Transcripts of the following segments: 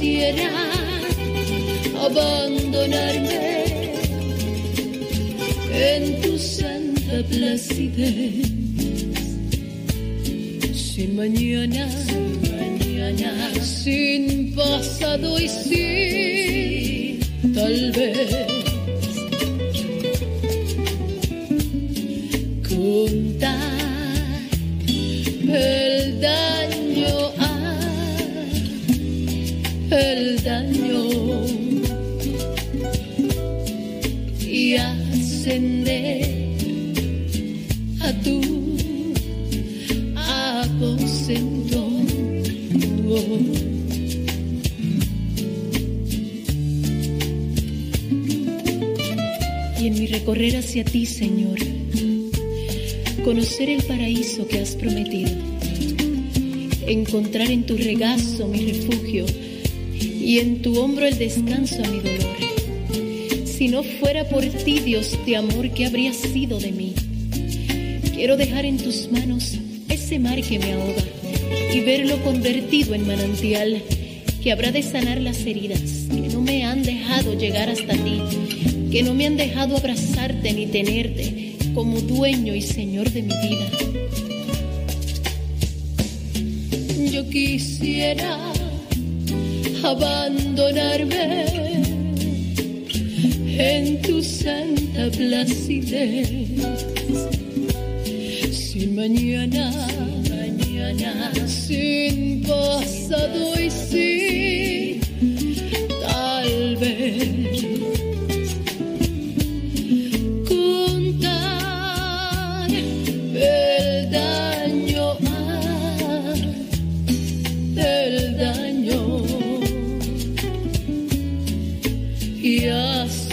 quisiera abandonarme en tu santa placidez. Sin mañana, sin mañana, sin pasado y sin tal vez. Contar el daño, el daño y ascender a tu aposento. Y en mi recorrer hacia ti, Señor, conocer el paraíso que has prometido, encontrar en tu regazo mi refugio y en tu hombro el descanso a mi dolor. Si no fuera por ti, Dios de amor, ¿qué habría sido de mí? Quiero dejar en tus manos ese mar que me ahoga y verlo convertido en manantial que habrá de sanar las heridas que no me han dejado llegar hasta ti, que no me han dejado abrazarte ni tenerte como dueño y señor de mi vida. Yo quisiera abandonarme en tu santa placidez. Sin mañana, mañana, sin pasado y sin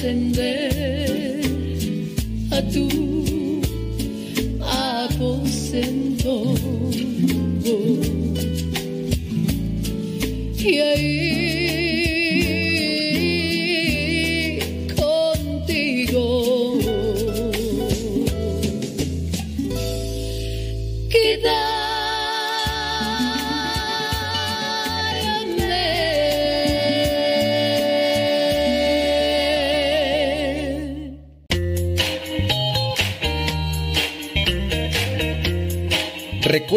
ascender a tu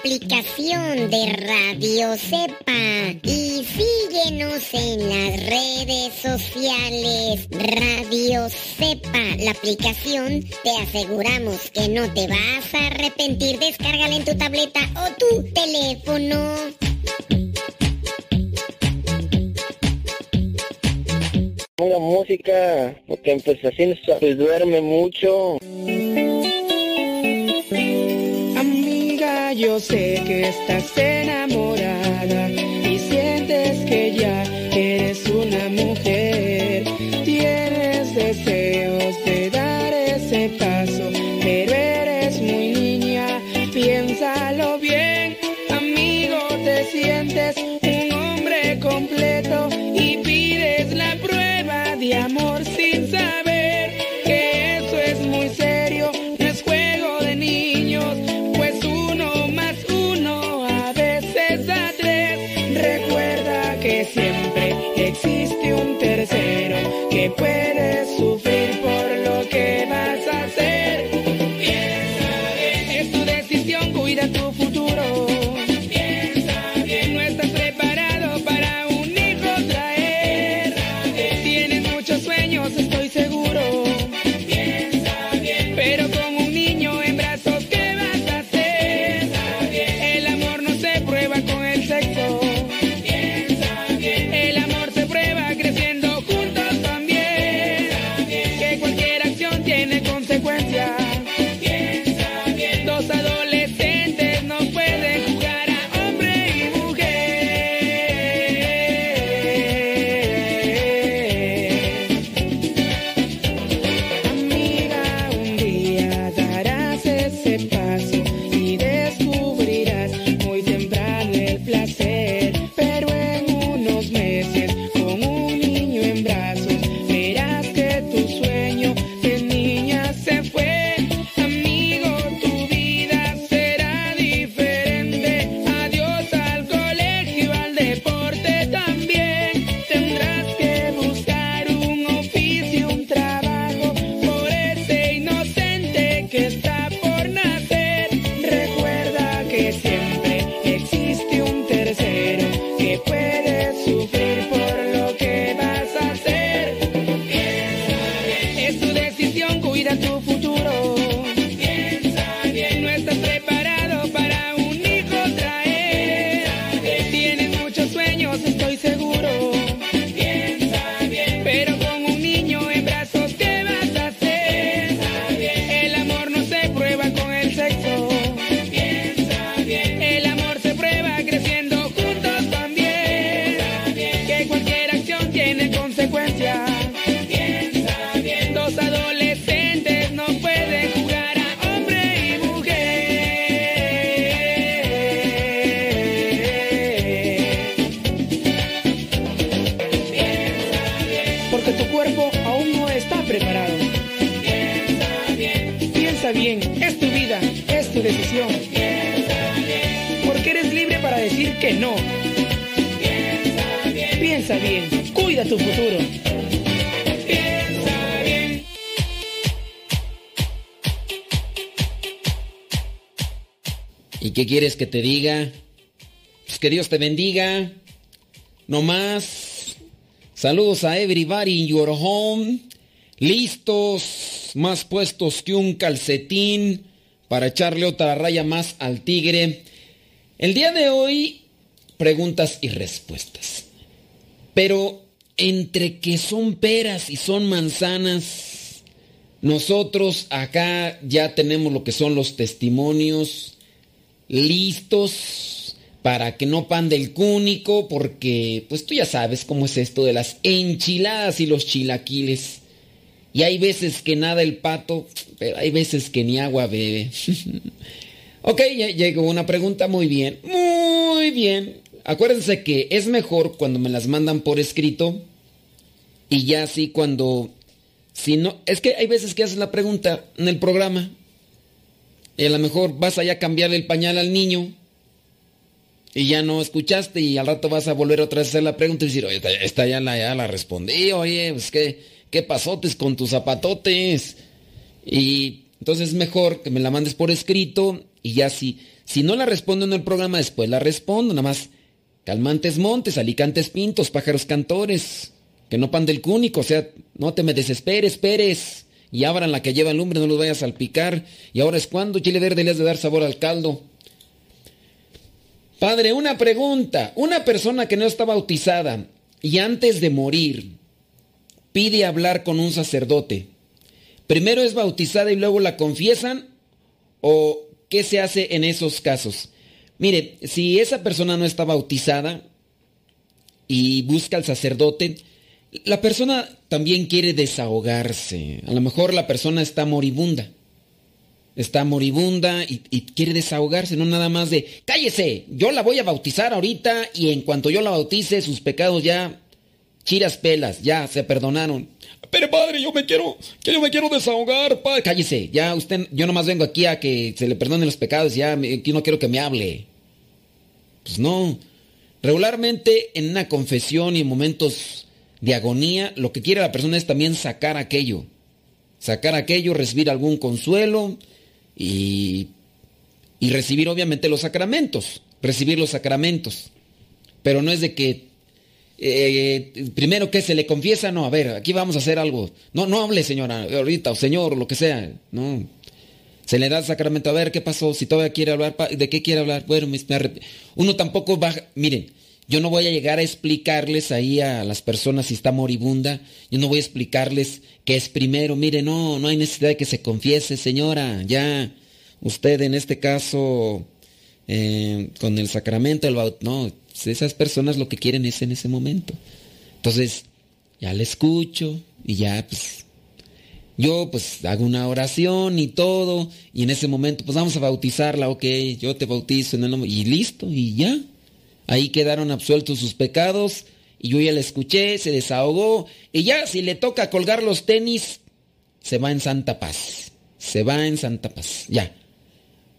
Aplicación de Radio Cepa y síguenos en las redes sociales. Radio Cepa, la aplicación, te aseguramos que no te vas a arrepentir. Descárgala en tu tableta o tu teléfono. Ponga música, porque pues así pues, duerme mucho. Sé que estás enamorada tu futuro. ¿Y qué quieres que te diga? Pues que Dios te bendiga. No más. Saludos a everybody in your home. Listos, más puestos que un calcetín para echarle otra raya más al tigre. El día de hoy, preguntas y respuestas. Pero entre que son peras y son manzanas, nosotros acá ya tenemos lo que son los testimonios listos para que no pande el cúnico, porque pues tú ya sabes cómo es esto de las enchiladas y los chilaquiles. Y hay veces que nada el pato, pero hay veces que ni agua bebe. ok, ya llegó una pregunta, muy bien, muy bien. Acuérdense que es mejor cuando me las mandan por escrito y ya así cuando... Si no, es que hay veces que haces la pregunta en el programa y a lo mejor vas allá a cambiar el pañal al niño y ya no escuchaste y al rato vas a volver otra vez a hacer la pregunta y decir, oye, esta ya la, ya la respondí, oye, pues qué, qué pasotes con tus zapatotes. Y entonces es mejor que me la mandes por escrito y ya si, si no la respondo en el programa, después la respondo, nada más calmantes montes, alicantes pintos, pájaros cantores, que no pan del cúnico, o sea, no te me desesperes, Pérez, y abran la que lleva lumbre, no los vayas a salpicar, y ahora es cuando chile verde le has de dar sabor al caldo. Padre, una pregunta. Una persona que no está bautizada y antes de morir pide hablar con un sacerdote. ¿Primero es bautizada y luego la confiesan? ¿O qué se hace en esos casos? Mire, si esa persona no está bautizada y busca al sacerdote, la persona también quiere desahogarse. A lo mejor la persona está moribunda está moribunda y, quiere desahogarse, no nada más de, cállese, yo la voy a bautizar ahorita y en cuanto yo la bautice, sus pecados ya, chiras pelas, ya se perdonaron. Pero padre, yo me quiero, que yo me quiero desahogar, padre. Cállese, ya usted, yo nomás vengo aquí a que se le perdonen los pecados, ya aquí no quiero que me hable. Pues no. Regularmente en una confesión y en momentos de agonía, lo que quiere la persona es también sacar aquello. Sacar aquello, recibir algún consuelo, y, recibir obviamente los sacramentos, recibir los sacramentos. Pero no es de que eh, primero que se le confiesa, no, a ver, aquí vamos a hacer algo. No, no hable señora, ahorita, o señor, o lo que sea, no. Se le da el sacramento, a ver qué pasó, si todavía quiere hablar, ¿de qué quiere hablar? Bueno, uno tampoco va, miren, yo no voy a llegar a explicarles ahí a las personas si está moribunda. Yo no voy a explicarles que es primero. Mire, no, no hay necesidad de que se confiese, señora. Ya, usted en este caso, eh, con el sacramento, el no, esas personas lo que quieren es en ese momento. Entonces, ya le escucho y ya, pues, yo pues hago una oración y todo, y en ese momento, pues vamos a bautizarla, ok, yo te bautizo en el nombre, y listo, y ya. Ahí quedaron absueltos sus pecados y yo ya la escuché, se desahogó y ya si le toca colgar los tenis, se va en santa paz. Se va en santa paz, ya.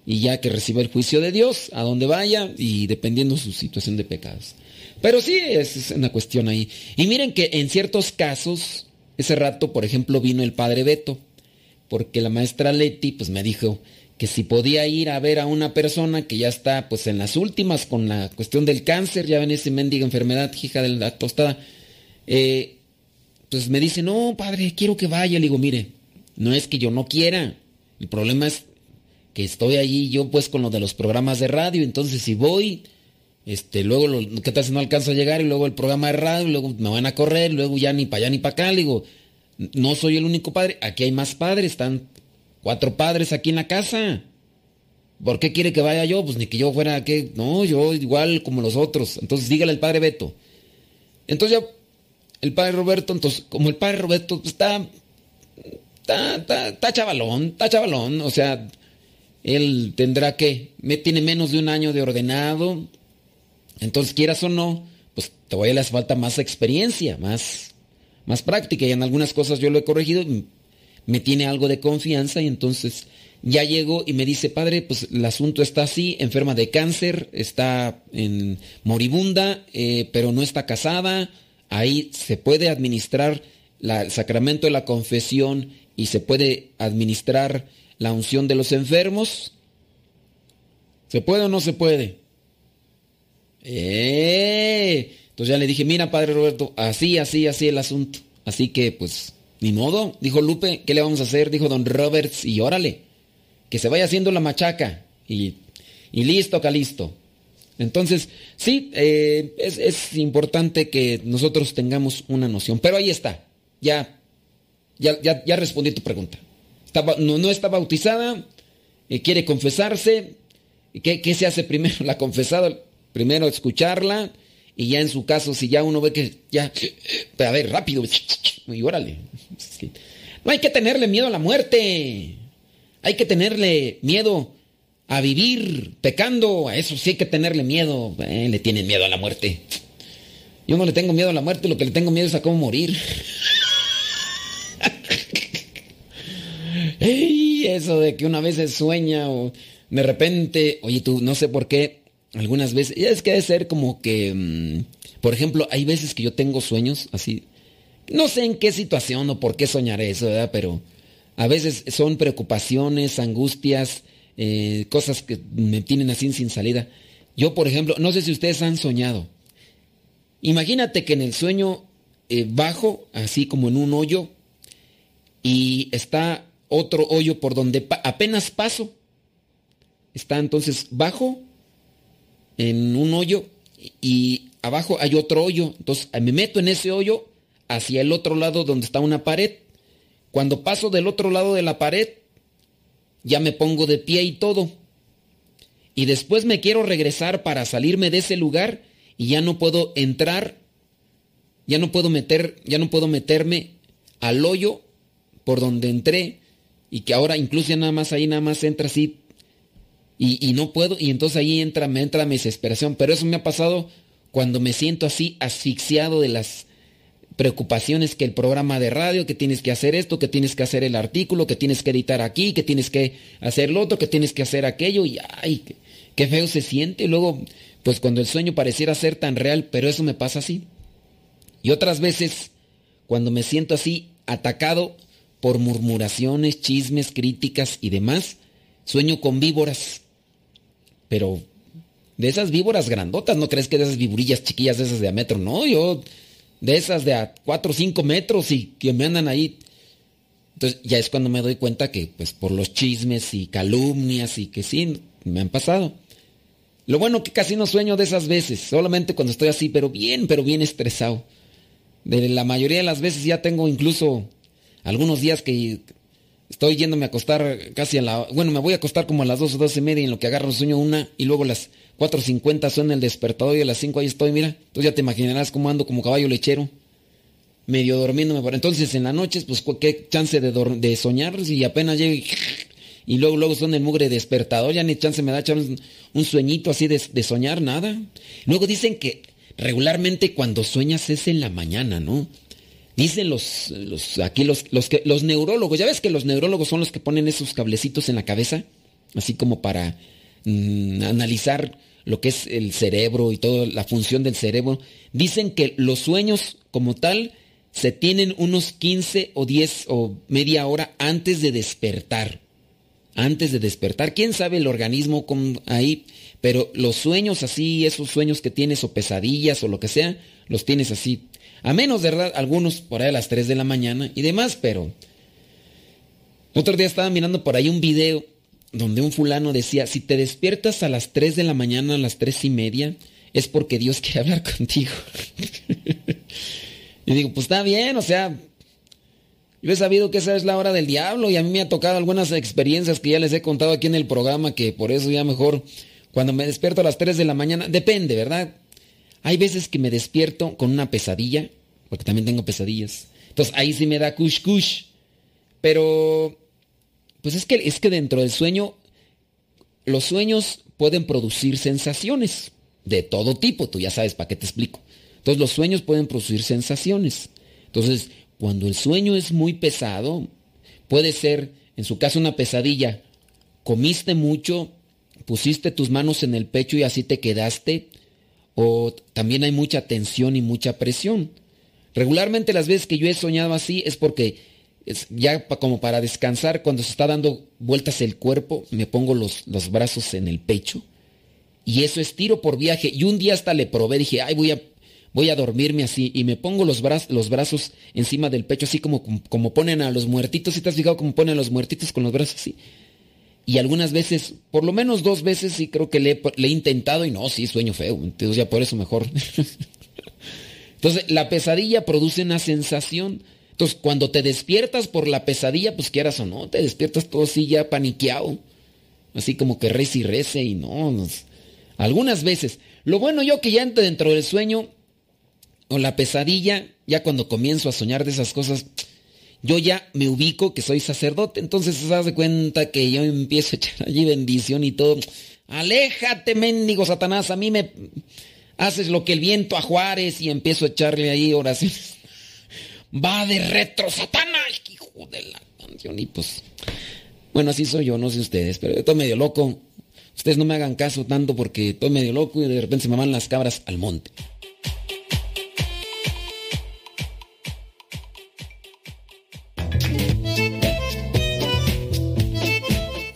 Y ya que reciba el juicio de Dios, a donde vaya y dependiendo su situación de pecados. Pero sí, es una cuestión ahí. Y miren que en ciertos casos, ese rato, por ejemplo, vino el padre Beto, porque la maestra Leti pues me dijo, que si podía ir a ver a una persona que ya está pues en las últimas con la cuestión del cáncer, ya ven esa mendiga enfermedad, hija de la tostada, eh, pues me dice, no, padre, quiero que vaya. Le digo, mire, no es que yo no quiera, el problema es que estoy allí yo pues con lo de los programas de radio, entonces si voy, este, luego, lo, ¿qué tal si no alcanzo a llegar? Y luego el programa de radio, luego me van a correr, luego ya ni para allá ni para acá, le digo, no soy el único padre, aquí hay más padres, están Cuatro padres aquí en la casa. ¿Por qué quiere que vaya yo? Pues ni que yo fuera que. No, yo igual como los otros. Entonces dígale al padre Beto. Entonces ya el padre Roberto, entonces, como el padre Roberto pues, está, está, está, chavalón, está chavalón, o sea, él tendrá que, me tiene menos de un año de ordenado, entonces quieras o no, pues te voy a le hace falta más experiencia, más, más práctica y en algunas cosas yo lo he corregido, me tiene algo de confianza y entonces ya llego y me dice, padre, pues el asunto está así, enferma de cáncer, está en moribunda, eh, pero no está casada, ahí se puede administrar el sacramento de la confesión y se puede administrar la unción de los enfermos. ¿Se puede o no se puede? Eh, entonces ya le dije, mira, padre Roberto, así, así, así el asunto. Así que, pues, ni modo. Dijo Lupe, ¿qué le vamos a hacer? Dijo don Roberts, y órale que se vaya haciendo la machaca y, y listo, calisto. Entonces, sí, eh, es, importante que nosotros tengamos una noción. Pero ahí está, ya, ya, ya, respondí tu pregunta. no, está bautizada, eh, quiere confesarse. ¿Qué, ¿Qué se hace primero? La confesada, primero escucharla y ya en su caso, si ya uno ve que ya, a ver, rápido, y órale. No hay que tenerle miedo a la muerte. Hay que tenerle miedo a vivir pecando. A eso sí hay que tenerle miedo. Eh, le tienen miedo a la muerte. Yo no le tengo miedo a la muerte, lo que le tengo miedo es a cómo morir. eso de que una vez se sueña o de repente, oye tú, no sé por qué, algunas veces, es que debe ser como que, mm, por ejemplo, hay veces que yo tengo sueños así, no sé en qué situación o por qué soñaré eso, ¿verdad? Pero a veces son preocupaciones, angustias, eh, cosas que me tienen así sin salida. Yo, por ejemplo, no sé si ustedes han soñado. Imagínate que en el sueño eh, bajo, así como en un hoyo, y está otro hoyo por donde apenas paso. Está entonces bajo, en un hoyo, y abajo hay otro hoyo. Entonces me meto en ese hoyo hacia el otro lado donde está una pared. Cuando paso del otro lado de la pared, ya me pongo de pie y todo. Y después me quiero regresar para salirme de ese lugar y ya no puedo entrar, ya no puedo meter, ya no puedo meterme al hoyo por donde entré y que ahora incluso ya nada más ahí nada más entra así y, no puedo y entonces ahí entra, me entra mi desesperación. Pero eso me ha pasado cuando me siento así asfixiado de las preocupaciones que el programa de radio, que tienes que hacer esto, que tienes que hacer el artículo, que tienes que editar aquí, que tienes que hacer lo otro, que tienes que hacer aquello, y ay, qué, feo se siente. Luego, pues cuando el sueño pareciera ser tan real, pero eso me pasa así. Y otras veces, cuando me siento así, atacado por murmuraciones, chismes, críticas y demás, sueño con víboras. Pero de esas víboras grandotas, ¿no crees que de esas viburillas chiquillas de esas de a metro? No, yo de esas de a 4 o 5 metros y que me andan ahí. Entonces ya es cuando me doy cuenta que pues por los chismes y calumnias y que sí, me han pasado. Lo bueno que casi no sueño de esas veces, solamente cuando estoy así, pero bien, pero bien estresado. De la mayoría de las veces ya tengo incluso algunos días que estoy yéndome a acostar casi a la... Bueno, me voy a acostar como a las 2 o 12 y media en lo que agarro sueño una y luego las 4.50 suena el despertador y a las 5 ahí estoy, mira. Entonces ya te imaginarás cómo ando como caballo lechero. Medio durmiéndome. Por entonces en las noches, pues qué chance de, de soñar si apenas llego y, luego, luego son el mugre despertador. Ya ni chance me da echar un, sueñito así de, soñar, nada. Luego dicen que regularmente cuando sueñas es en la mañana, ¿no? Dicen los, los aquí los, los, que, los neurólogos, ya ves que los neurólogos son los que ponen esos cablecitos en la cabeza, así como para mm, analizar lo que es el cerebro y toda la función del cerebro, dicen que los sueños como tal se tienen unos 15 o 10 o media hora antes de despertar. Antes de despertar, quién sabe el organismo ahí, pero los sueños así, esos sueños que tienes o pesadillas o lo que sea, los tienes así. A menos, verdad, algunos por ahí a las 3 de la mañana y demás, pero... Otro día estaba mirando por ahí un video donde un fulano decía, si te despiertas a las 3 de la mañana, a las tres y media, es porque Dios quiere hablar contigo. y digo, pues está bien, o sea, yo he sabido que esa es la hora del diablo y a mí me ha tocado algunas experiencias que ya les he contado aquí en el programa, que por eso ya mejor, cuando me despierto a las 3 de la mañana, depende, ¿verdad? Hay veces que me despierto con una pesadilla, porque también tengo pesadillas. Entonces ahí sí me da kush kush. Pero pues es que, es que dentro del sueño, los sueños pueden producir sensaciones de todo tipo, tú ya sabes para qué te explico. Entonces los sueños pueden producir sensaciones. Entonces, cuando el sueño es muy pesado, puede ser, en su caso, una pesadilla. Comiste mucho, pusiste tus manos en el pecho y así te quedaste. O también hay mucha tensión y mucha presión. Regularmente las veces que yo he soñado así es porque ya como para descansar, cuando se está dando vueltas el cuerpo, me pongo los, los brazos en el pecho y eso es tiro por viaje. Y un día hasta le probé, dije, ay, voy a, voy a dormirme así. Y me pongo los, brazos, los brazos encima del pecho, así como, como ponen a los muertitos. ¿Sí te has fijado cómo ponen a los muertitos con los brazos así? Y algunas veces, por lo menos dos veces, sí creo que le, he intentado y no, sí, sueño feo. Entonces ya por eso mejor. Entonces, la pesadilla produce una sensación. Entonces, cuando te despiertas por la pesadilla, pues quieras o no, te despiertas todo así ya paniqueado. Así como que rece y rece y no. Algunas veces. Lo bueno yo que ya entro dentro del sueño o la pesadilla, ya cuando comienzo a soñar de esas cosas, yo ya me ubico que soy sacerdote. Entonces se hace cuenta que yo empiezo a echar allí bendición y todo. Aléjate, mendigo Satanás, a mí me haces lo que el viento a Juárez y empiezo a echarle ahí oraciones. Va de retro, Satanás, hijo de la canción. Y pues, bueno, así soy yo, no sé ustedes, pero estoy medio loco. Ustedes no me hagan caso tanto porque estoy medio loco y de repente se me van las cabras al monte.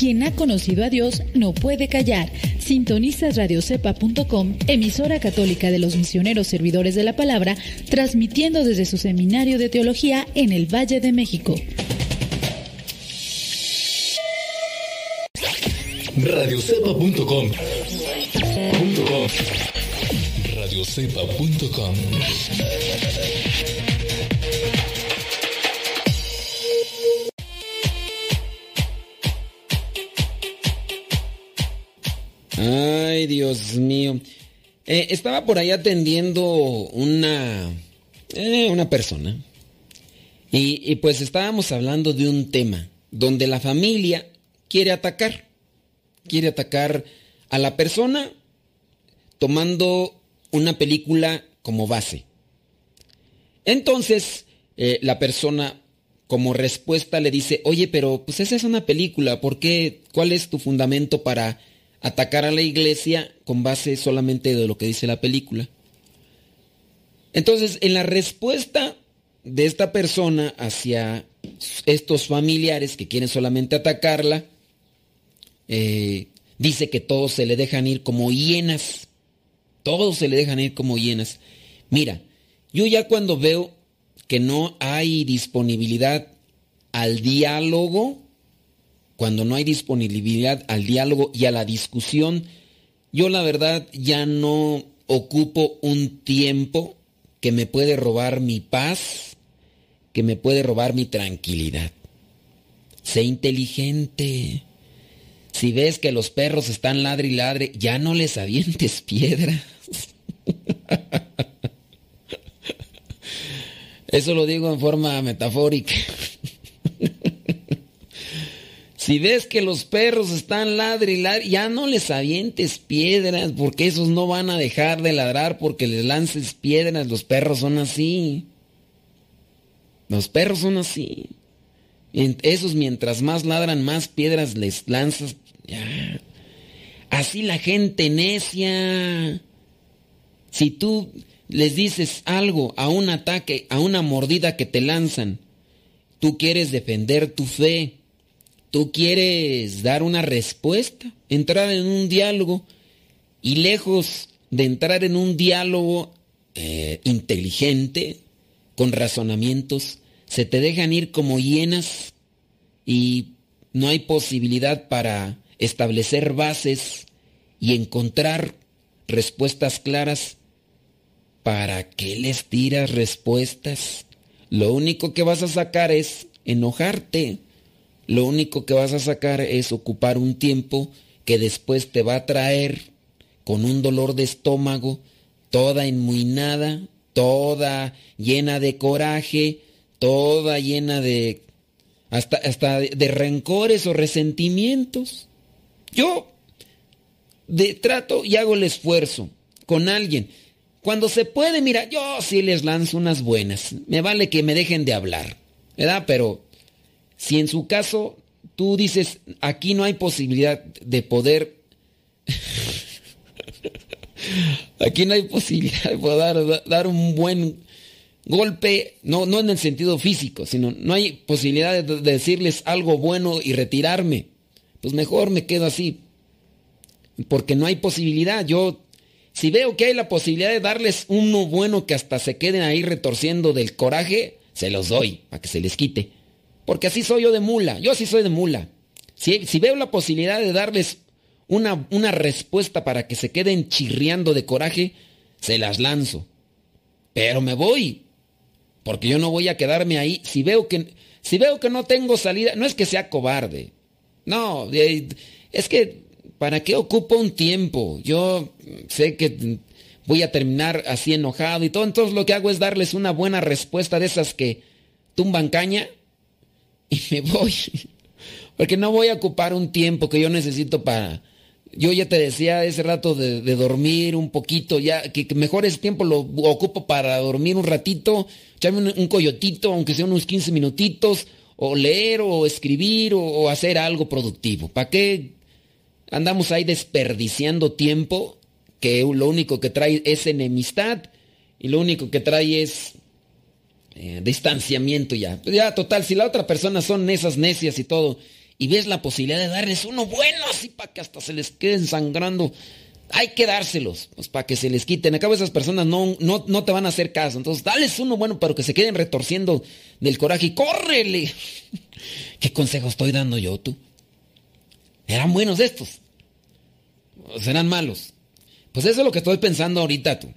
Quien ha conocido a Dios no puede callar. Sintonizas radiocepa.com, emisora católica de los misioneros servidores de la palabra, transmitiendo desde su seminario de teología en el Valle de México. radiocepa.com radiocepa.com Ay, Dios mío. Eh, estaba por ahí atendiendo una, eh, una persona. Y, pues estábamos hablando de un tema donde la familia quiere atacar. Quiere atacar a la persona tomando una película como base. Entonces, eh, la persona como respuesta le dice, oye, pero pues esa es una película, ¿por qué? ¿Cuál es tu fundamento para atacar a la iglesia con base solamente de lo que dice la película. Entonces, en la respuesta de esta persona hacia estos familiares que quieren solamente atacarla, eh, dice que todos se le dejan ir como hienas. Todos se le dejan ir como hienas. Mira, yo ya cuando veo que no hay disponibilidad al diálogo, cuando no hay disponibilidad al diálogo y a la discusión, yo la verdad ya no ocupo un tiempo que me puede robar mi paz, que me puede robar mi tranquilidad. Sé inteligente. Si ves que los perros están ladre y ladre, ya no les avientes piedras. Eso lo digo en forma metafórica. Si ves que los perros están ladri y ya no les avientes piedras, porque esos no van a dejar de ladrar porque les lances piedras. Los perros son así. Los perros son así. Esos mientras más ladran, más piedras les lanzas. Así la gente necia. Si tú les dices algo a un ataque, a una mordida que te lanzan. Tú quieres defender tu fe. Tú quieres dar una respuesta, entrar en un diálogo. Y lejos de entrar en un diálogo eh, inteligente, con razonamientos, se te dejan ir como hienas y no hay posibilidad para establecer bases y encontrar respuestas claras. ¿Para qué les tiras respuestas? Lo único que vas a sacar es enojarte. Lo único que vas a sacar es ocupar un tiempo que después te va a traer con un dolor de estómago, toda enmuinada, toda llena de coraje, toda llena de hasta, hasta de rencores o resentimientos. Yo de, trato y hago el esfuerzo con alguien. Cuando se puede, mira, yo sí les lanzo unas buenas. Me vale que me dejen de hablar, ¿verdad? Pero si en su caso tú dices, aquí no hay posibilidad de poder... aquí no hay posibilidad de poder dar, un buen golpe, no, no en el sentido físico, sino no hay posibilidad de decirles algo bueno y retirarme. Pues mejor me quedo así porque no hay posibilidad. Yo, si veo que hay la posibilidad de darles uno bueno que hasta se queden ahí retorciendo del coraje, se los doy para que se les quite. Porque así soy yo de mula, yo así soy de mula. Si, si veo la posibilidad de darles una, una respuesta para que se queden chirriando de coraje, se las lanzo. Pero me voy, porque yo no voy a quedarme ahí. Si veo que, si veo que no tengo salida, no es que sea cobarde. No, es que ¿Para qué ocupo un tiempo? Yo sé que voy a terminar así enojado y todo, entonces lo que hago es darles una buena respuesta de esas que tumban caña y me voy. Porque no voy a ocupar un tiempo que yo necesito para... Yo ya te decía ese rato de, dormir un poquito, ya que, mejor ese tiempo lo ocupo para dormir un ratito, echarme un, coyotito, aunque sea unos 15 minutitos, o leer o escribir o hacer algo productivo. ¿Para qué andamos ahí desperdiciando tiempo que lo único que trae es enemistad y lo único que trae es eh, distanciamiento ya. Pues ya, total, si la otra persona son esas necias y todo, y ves la posibilidad de darles uno bueno así para que hasta se les queden sangrando, hay que dárselos, pues para que se les quiten. Acabo esas personas no, no, no te van a hacer caso. Entonces, dales uno bueno para que se queden retorciendo del coraje y córrele. ¿Qué consejo estoy dando yo, tú? ¿Eran buenos estos? ¿O serán malos? Pues eso es lo que estoy pensando ahorita tú.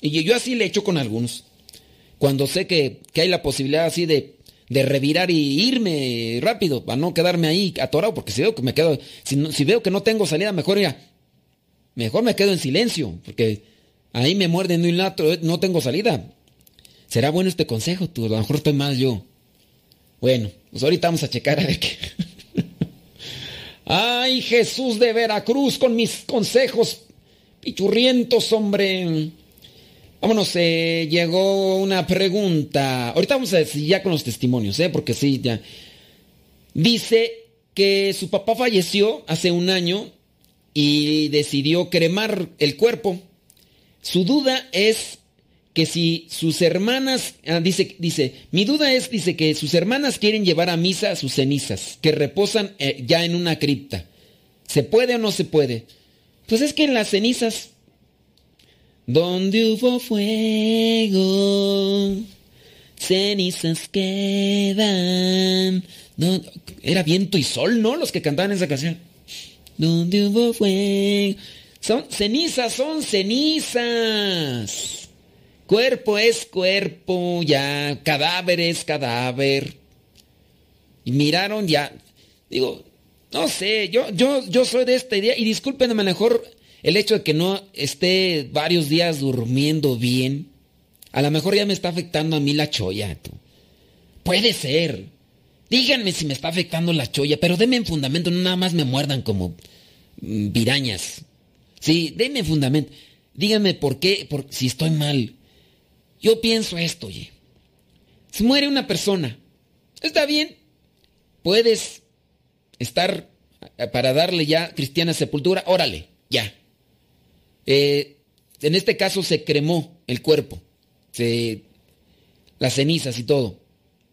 Y yo así le echo con algunos. Cuando sé que, hay la posibilidad así de, de, revirar y irme rápido, para no quedarme ahí atorado, porque si veo que me quedo, si, veo que no tengo salida, mejor ya, mejor me quedo en silencio, porque ahí me muerden de un lado, no tengo salida. ¿Será bueno este consejo? Tú, a lo mejor estoy mal yo. Bueno, pues ahorita vamos a checar a ver qué. Ay, Jesús de Veracruz, con mis consejos pichurrientos, hombre. Vámonos, eh, llegó una pregunta. Ahorita vamos a decir ya con los testimonios, ¿eh? Porque sí, ya. Dice que su papá falleció hace un año y decidió cremar el cuerpo. Su duda es que si sus hermanas, ah, dice, dice, mi duda es, dice que sus hermanas quieren llevar a misa sus cenizas, que reposan eh, ya en una cripta. ¿Se puede o no se puede? Pues es que en las cenizas, donde hubo fuego, cenizas quedan. era viento y sol, ¿no? Los que cantaban esa canción. Donde hubo fuego. Son cenizas, son cenizas. Cuerpo es cuerpo, ya, cadáver es cadáver. Y miraron ya, digo, no sé, yo, yo, yo soy de esta idea, y lo mejor el hecho de que no esté varios días durmiendo bien, a lo mejor ya me está afectando a mí la choya. Puede ser. Díganme si me está afectando la choya, pero denme en fundamento, no nada más me muerdan como mm, virañas. Sí, denme fundamento. Díganme por qué, por, si estoy mal. Yo pienso esto, oye. Si muere una persona, está bien, puedes estar para darle ya cristiana sepultura, órale, ya. Eh, en este caso se cremó. el cuerpo, las cenizas y todo.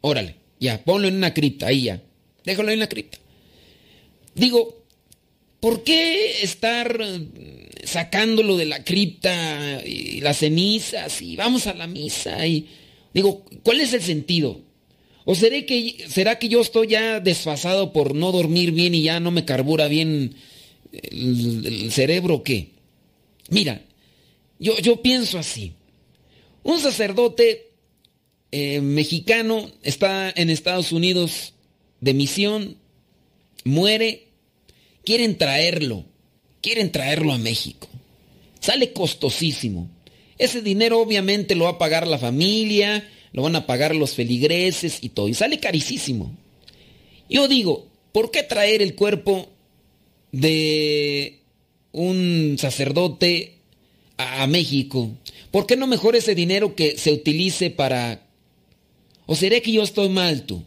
Órale, ya, ponlo en una cripta, ahí ya. Déjalo en la cripta. Digo, ¿por qué estar sacándolo de la cripta y las cenizas y vamos a la misa? Y digo, ¿cuál es el sentido? ¿O seré que, será que yo estoy ya desfasado por no dormir bien y ya no me carbura bien el, cerebro o qué? Mira, yo, yo pienso así. Un sacerdote eh, mexicano está en Estados Unidos de misión, muere, quieren traerlo, quieren traerlo a México. Sale costosísimo. Ese dinero obviamente lo va a pagar la familia, lo van a pagar los feligreses y todo. Y sale carísimo. Yo digo, ¿por qué traer el cuerpo de un sacerdote a, México? ¿Por qué no mejor ese dinero que se utilice para... ¿O seré que yo estoy mal tú?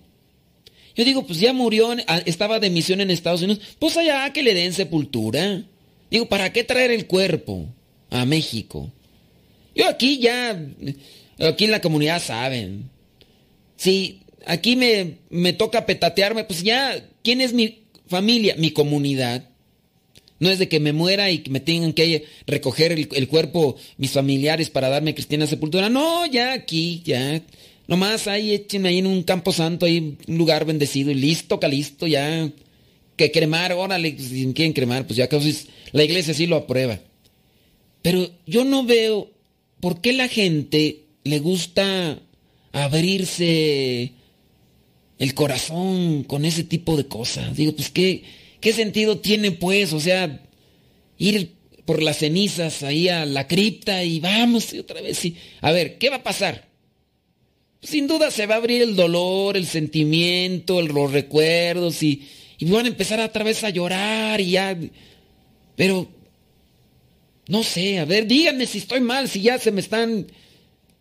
Yo digo, pues ya murió, estaba de misión en Estados Unidos, pues allá que le den sepultura. Digo, ¿para qué traer el cuerpo a México? Yo aquí ya Aquí en la comunidad saben. Si aquí me, me toca petatearme, pues ya, ¿quién es mi familia? Mi comunidad. No es de que me muera y que me tengan que recoger el, cuerpo mis familiares para darme cristiana sepultura. No, ya aquí, ya. Nomás ahí échenme ahí en un campo santo, ahí un lugar bendecido y listo, calisto, ya. Que cremar, órale, si quieren cremar, pues ya la iglesia sí lo aprueba. Pero yo no veo por qué la gente le gusta abrirse el corazón con ese tipo de cosas. Digo, pues qué, qué sentido tiene pues, o sea, ir por las cenizas ahí a la cripta y vamos otra vez. Y, a ver, ¿qué va a pasar? Sin duda se va a abrir el dolor, el sentimiento, los recuerdos y, y van a empezar otra vez a llorar y ya. Pero, no sé, a ver, díganme si estoy mal, si ya se me están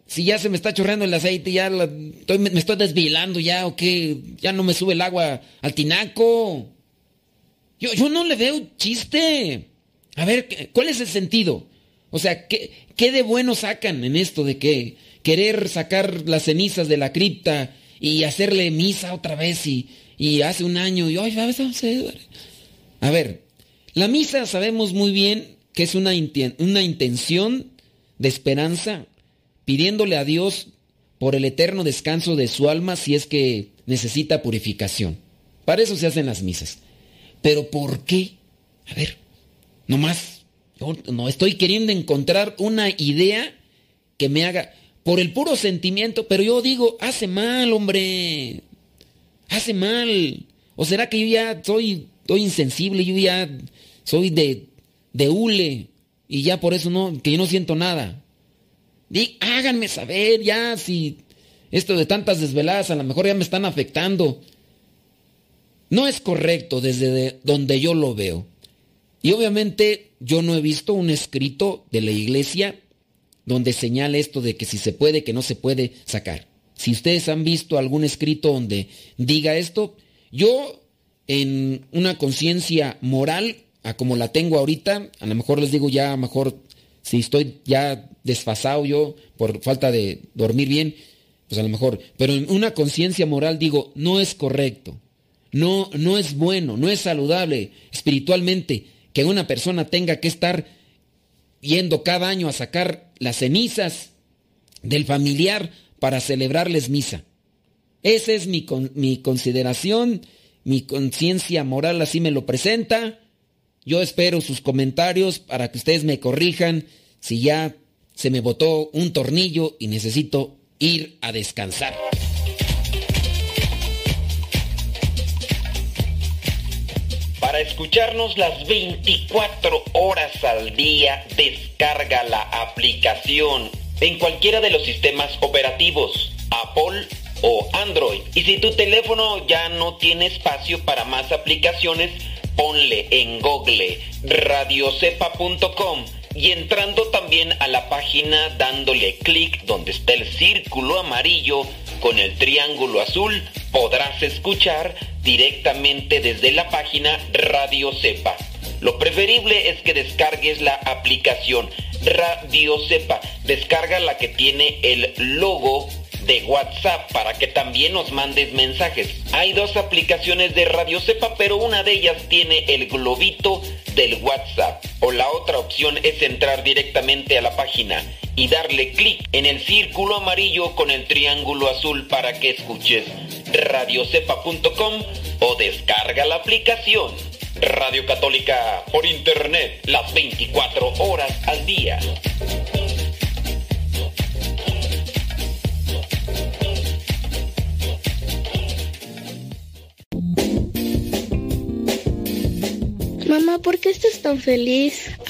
si ya se me está chorreando el aceite, ya me estoy desvilando ya o qué, ya no me sube el agua al tinaco. Yo, no le veo chiste. A ver, ¿cuál es el sentido? O sea, ¿qué, ¿qué de bueno sacan en esto de que querer sacar las cenizas de la cripta y hacerle misa otra vez y, y hace un año y hoy a ver, la misa sabemos muy bien que es una, una intención de esperanza pidiéndole a Dios por el eterno descanso de su alma si es que necesita purificación. Para eso se hacen las misas. Pero ¿por qué? A ver, nomás, yo no estoy queriendo encontrar una idea que me haga, por el puro sentimiento, pero yo digo, hace mal, hombre, hace mal. ¿O será que yo ya soy, soy insensible, yo ya soy de, de hule y ya por eso no, que yo no siento nada? háganme saber ya si esto de tantas desveladas a lo mejor ya me están afectando. No es correcto desde donde yo lo veo. Y obviamente yo no he visto un escrito de la iglesia donde señale esto de que si se puede, que no se puede sacar. Si ustedes han visto algún escrito donde diga esto, yo en una conciencia moral, a como la tengo ahorita, a lo mejor les digo ya, a lo mejor si estoy ya desfasado yo por falta de dormir bien, pues a lo mejor, pero en una conciencia moral digo, no es correcto, no, no es bueno, no es saludable espiritualmente que una persona tenga que estar yendo cada año a sacar las cenizas del familiar para celebrarles misa. Esa es mi, mi consideración, mi conciencia moral así me lo presenta. Yo espero sus comentarios para que ustedes me corrijan si ya se me botó un tornillo y necesito ir a descansar. Para escucharnos las 24 horas al día, descarga la aplicación en cualquiera de los sistemas operativos, Apple o Android. Y si tu teléfono ya no tiene espacio para más aplicaciones, ponle en Google radiocepa.com y entrando también a la página dándole clic donde está el círculo amarillo con el triángulo azul, podrás escuchar directamente desde la página Radio Cepa. Lo preferible es que descargues la aplicación. Radio Cepa. Descarga la que tiene el logo de WhatsApp para que también nos mandes mensajes. Hay dos aplicaciones de Radio Cepa, pero una de ellas tiene el globito del WhatsApp. O la otra opción es entrar directamente a la página y darle clic en el círculo amarillo con el triángulo azul para que escuches radiocepa.com o descarga la aplicación. Radio Católica por Internet las 24 horas al día. Mamá, ¿por qué estás tan feliz?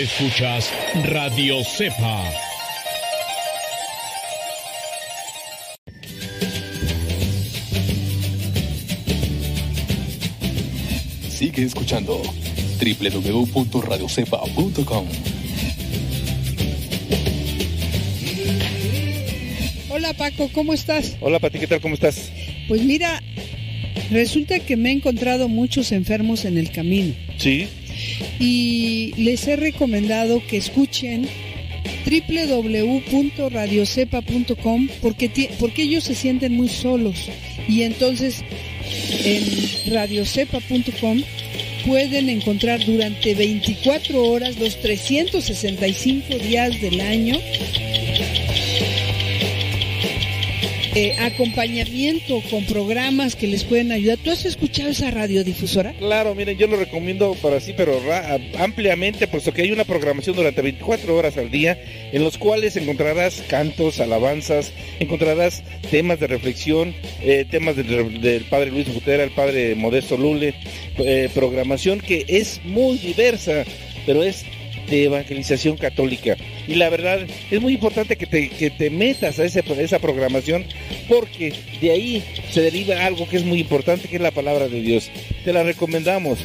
Escuchas Radio Cepa. Sigue escuchando www.radiocepa.com. Hola Paco, ¿cómo estás? Hola Pati, ¿qué tal? ¿Cómo estás? Pues mira, resulta que me he encontrado muchos enfermos en el camino. Sí. Y les he recomendado que escuchen www.radiocepa.com porque, porque ellos se sienten muy solos. Y entonces en radiocepa.com pueden encontrar durante 24 horas los 365 días del año eh, acompañamiento con programas que les pueden ayudar. ¿Tú has escuchado esa radiodifusora? Claro, miren, yo lo recomiendo para sí, pero ampliamente, puesto que hay una programación durante 24 horas al día, en los cuales encontrarás cantos, alabanzas, encontrarás temas de reflexión, eh, temas del, padre Luis Butera, el padre Modesto Lule, eh, programación que es muy diversa, pero es de evangelización católica. Y la verdad es muy importante que te, que te metas a, ese, esa programación porque de ahí se deriva algo que es muy importante, que es la palabra de Dios. Te la recomendamos.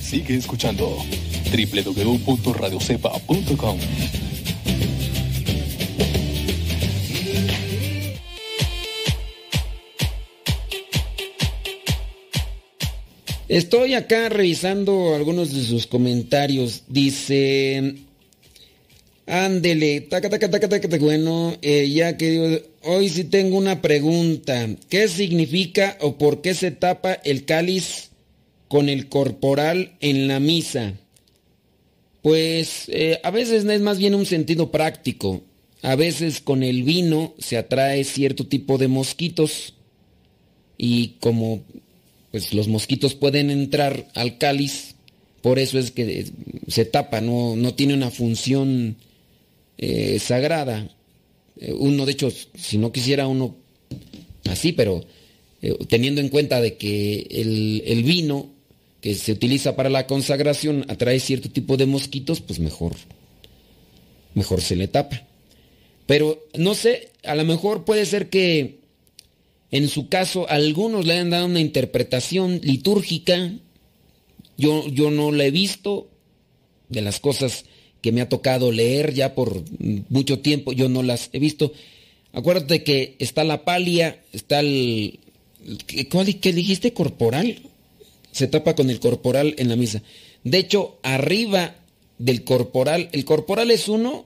Sigue escuchando www.radiocepa.com. Estoy acá revisando algunos de sus comentarios. Dice, ándele, taca, taca, taca, taca, bueno, eh, ya que hoy sí tengo una pregunta. ¿Qué significa o por qué se tapa el cáliz con el corporal en la misa? Pues eh, a veces es más bien un sentido práctico. A veces con el vino se atrae cierto tipo de mosquitos y como pues los mosquitos pueden entrar al cáliz, por eso es que se tapa, no, no tiene una función eh, sagrada. Eh, uno, de hecho, si no quisiera uno así, pero eh, teniendo en cuenta de que el, el, vino que se utiliza para la consagración atrae cierto tipo de mosquitos, pues mejor, mejor se le tapa. Pero no sé, a lo mejor puede ser que en su caso, algunos le han dado una interpretación litúrgica. Yo, yo no la he visto. De las cosas que me ha tocado leer ya por mucho tiempo, yo no las he visto. Acuérdate que está la palia, está el... ¿Cuál que dijiste? ¿Corporal? Se tapa con el corporal en la misa. De hecho, arriba del corporal, el corporal es uno.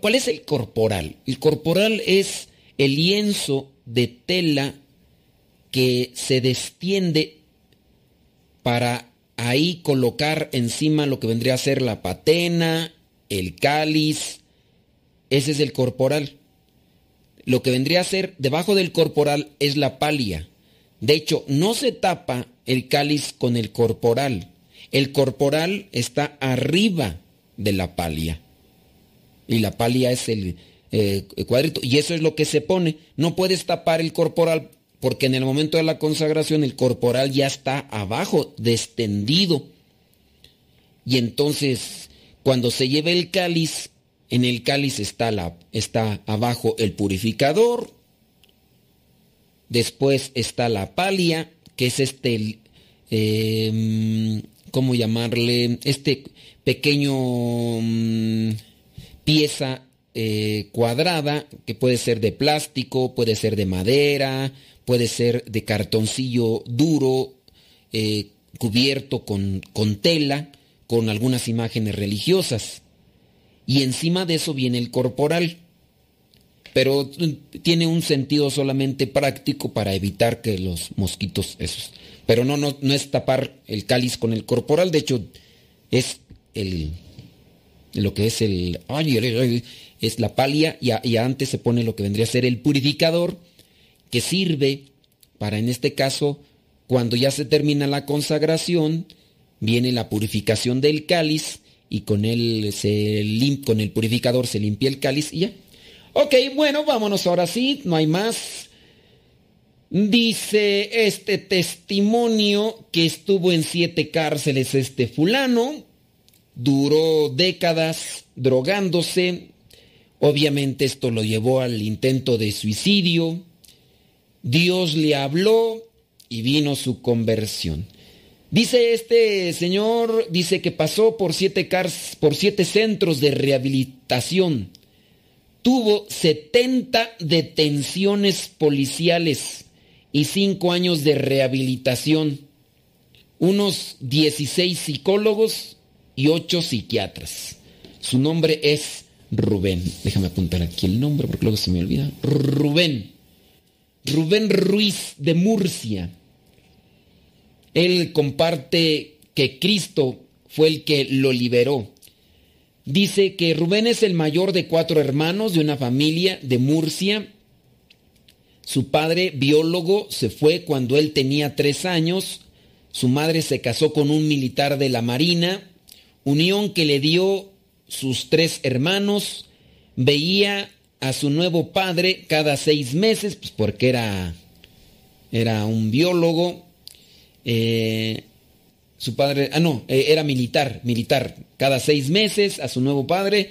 ¿Cuál es el corporal? El corporal es el lienzo de tela que se destiende para ahí colocar encima lo que vendría a ser la patena, el cáliz, ese es el corporal. Lo que vendría a ser debajo del corporal es la palia. De hecho, no se tapa el cáliz con el corporal. El corporal está arriba de la palia. Y la palia es el, eh. Y eso es lo que se pone. No puedes tapar el corporal porque en el momento de la consagración el corporal ya está abajo, descendido. y entonces cuando se lleva el cáliz, en el cáliz está, la, está abajo el purificador, después está la palia, que es este, eh, ¿cómo llamarle? Este pequeño mm, pieza eh, cuadrada que puede ser de plástico, puede ser de madera, puede ser de cartoncillo duro, eh, cubierto con, con tela, con algunas imágenes religiosas. Y encima de eso viene el corporal. Pero mm, tiene un sentido solamente práctico para evitar que los mosquitos esos. Pero no, no, no es tapar el cáliz con el corporal, de hecho es el lo que es el es la palia y, antes se pone lo que vendría a ser el purificador que sirve para en este caso cuando ya se termina la consagración viene la purificación del cáliz y con él se con el purificador se limpia el cáliz y ya. Ok, bueno, vámonos ahora sí, no hay más. Dice este testimonio que estuvo en siete cárceles este fulano, duró décadas drogándose, obviamente esto lo llevó al intento de suicidio, Dios le habló y vino su conversión. Dice este señor, dice que pasó por siete, por siete centros de rehabilitación. Tuvo 70 detenciones policiales y cinco años de rehabilitación. Unos 16 psicólogos y ocho psiquiatras. Su nombre es Rubén. Déjame apuntar aquí el nombre porque luego se me olvida. Rubén. Rubén Ruiz de Murcia. Él comparte que Cristo fue el que lo liberó. Dice que Rubén es el mayor de cuatro hermanos de una familia de Murcia. Su padre, biólogo, se fue cuando él tenía tres años. Su madre se casó con un militar de la Marina, unión que le dio sus tres hermanos. Veía a su nuevo padre cada seis meses, pues porque era, era un biólogo. Eh, su padre, ah, no, eh, era militar, militar, cada seis meses a su nuevo padre.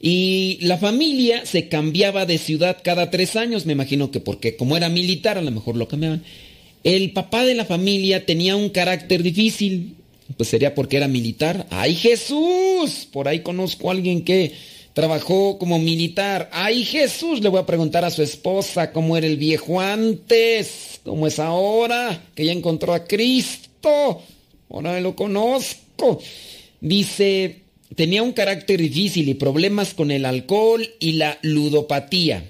Y la familia se cambiaba de ciudad cada tres años, me imagino que porque como era militar a lo mejor lo cambiaban. El papá de la familia tenía un carácter difícil, pues sería porque era militar. ¡Ay Jesús! Por ahí conozco a alguien que trabajó como militar. ¡Ay Jesús! Le voy a preguntar a su esposa cómo era el viejo antes como es ahora, que ya encontró a Cristo. Ahora lo conozco. Dice, tenía un carácter difícil y problemas con el alcohol y la ludopatía.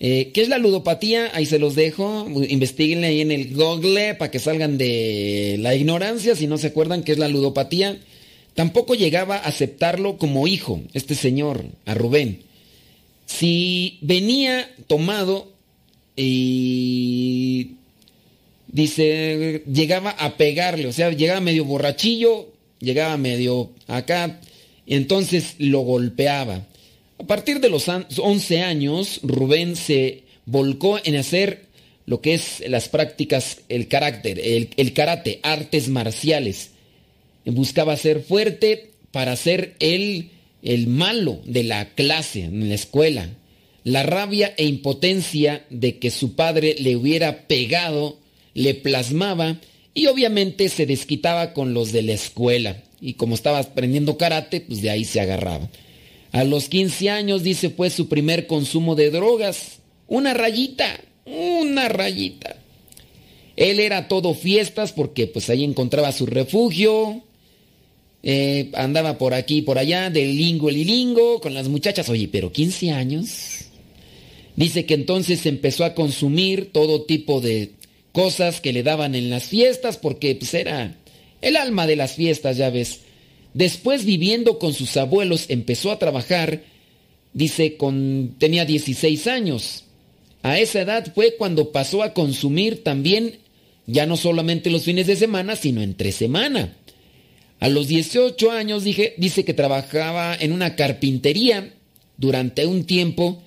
Eh, ¿Qué es la ludopatía? Ahí se los dejo. Investíguenle ahí en el Google para que salgan de la ignorancia si no se acuerdan qué es la ludopatía. Tampoco llegaba a aceptarlo como hijo, este señor, a Rubén. Si venía tomado, y dice, llegaba a pegarle, o sea, llegaba medio borrachillo, llegaba medio acá, entonces lo golpeaba. A partir de los 11 años, Rubén se volcó en hacer lo que es las prácticas, el carácter, el, karate, artes marciales. Buscaba ser fuerte para ser el, el malo de la clase en la escuela la rabia e impotencia de que su padre le hubiera pegado le plasmaba y obviamente se desquitaba con los de la escuela. Y como estaba aprendiendo karate, pues de ahí se agarraba. A los 15 años, dice, fue su primer consumo de drogas. Una rayita, una rayita. Él era todo fiestas porque pues ahí encontraba su refugio. Eh, andaba por aquí y por allá, del lingo lilingo, con las muchachas. Oye, pero 15 años. Dice que entonces empezó a consumir todo tipo de cosas que le daban en las fiestas porque pues, era el alma de las fiestas, ya ves. Después viviendo con sus abuelos empezó a trabajar, dice, tenía 16 años. A esa edad fue cuando pasó a consumir también ya no solamente los fines de semana, sino entre semana. A los 18 años dije, dice que trabajaba en una carpintería durante un tiempo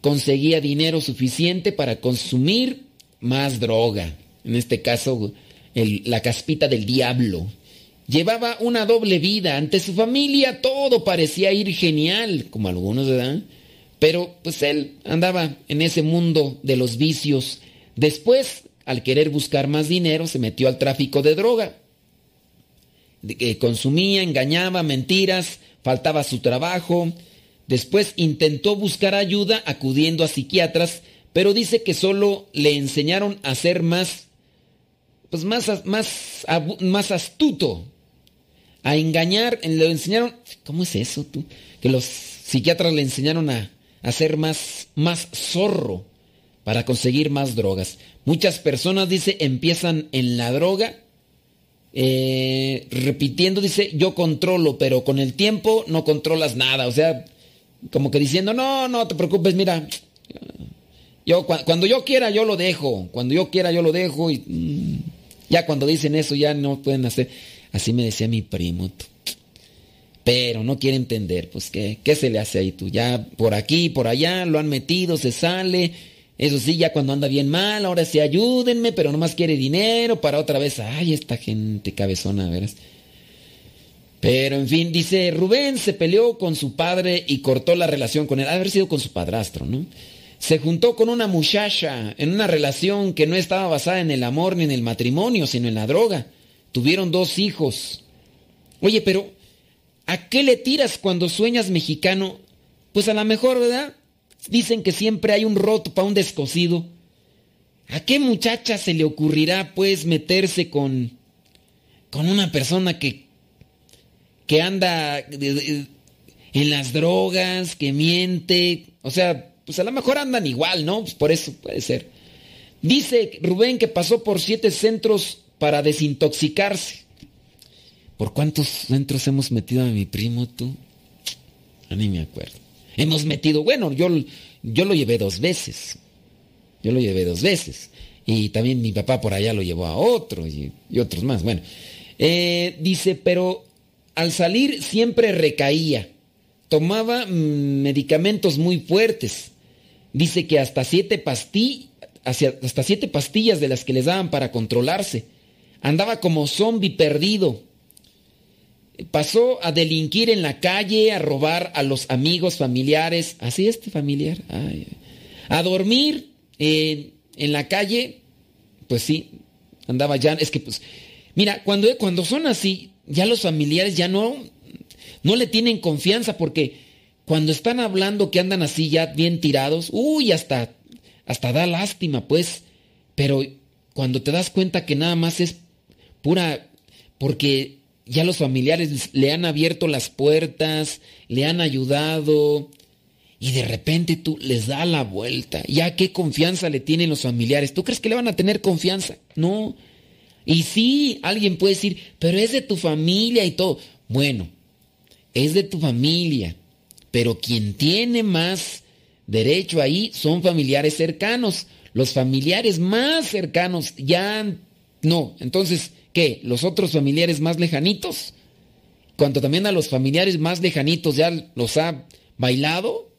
conseguía dinero suficiente para consumir más droga. En este caso, la caspita del diablo. Llevaba una doble vida. Ante su familia todo parecía ir genial, como algunos, ¿verdad? Pero pues él andaba en ese mundo de los vicios. Después, al querer buscar más dinero, se metió al tráfico de droga. Consumía, engañaba, mentiras, faltaba su trabajo. Después intentó buscar ayuda acudiendo a psiquiatras, pero dice que solo le enseñaron a ser más, pues más, más, más astuto, a engañar, le enseñaron, ¿cómo es eso tú? Que los psiquiatras le enseñaron a, a ser más, más zorro para conseguir más drogas. Muchas personas, dice, empiezan en la droga, eh, repitiendo, dice, yo controlo, pero con el tiempo no controlas nada. O sea, como que diciendo, no, no te preocupes, mira, yo cuando yo quiera yo lo dejo, cuando yo quiera yo lo dejo y mm, ya cuando dicen eso ya no pueden hacer. Así me decía mi primo. Pero no quiere entender, pues ¿qué, ¿qué se le hace ahí tú? Ya por aquí, por allá, lo han metido, se sale. Eso sí, ya cuando anda bien mal, ahora sí ayúdenme, pero nomás quiere dinero para otra vez. Ay, esta gente cabezona, verás. Pero en fin, dice, Rubén se peleó con su padre y cortó la relación con él. Ha haber sido con su padrastro, ¿no? Se juntó con una muchacha en una relación que no estaba basada en el amor ni en el matrimonio, sino en la droga. Tuvieron dos hijos. Oye, pero ¿a qué le tiras cuando sueñas mexicano? Pues a lo mejor, ¿verdad? Dicen que siempre hay un roto para un descosido. ¿A qué muchacha se le ocurrirá, pues, meterse con, con una persona que, que anda en las drogas, que miente? O sea, pues a lo mejor andan igual, ¿no? Pues por eso puede ser. Dice Rubén que pasó por siete centros para desintoxicarse. ¿Por cuántos centros hemos metido a mi primo tú? A ni me acuerdo. Hemos metido, bueno, yo, yo lo llevé dos veces. Yo lo llevé dos veces. Y también mi papá por allá lo llevó a otro y, otros más. Bueno, eh, dice, pero al salir siempre recaía. Tomaba mm, medicamentos muy fuertes. Dice que hasta siete, pastillas, hasta siete pastillas de las que les daban para controlarse. Andaba como zombie perdido. Pasó a delinquir en la calle, a robar a los amigos, familiares. Así este familiar. a dormir en la calle. Pues sí, andaba ya. Es que pues, mira, cuando, cuando son así, ya los familiares ya no, no le tienen confianza porque cuando están hablando que andan así ya bien tirados, uy, hasta, hasta da lástima, pues. Pero cuando te das cuenta que nada más es pura, porque ya los familiares le han abierto las puertas, le han ayudado, y de repente tú les da la vuelta. ¿Ya qué confianza le tienen los familiares? ¿Tú crees que le van a tener confianza? No. Y sí, alguien puede decir, pero es de tu familia y todo. Bueno, es de tu familia, pero quien tiene más derecho ahí son familiares cercanos. Los familiares más cercanos ya no. Entonces, ¿Qué? ¿Los otros familiares más lejanitos? Cuando también a los familiares más lejanitos ya los ha bailado.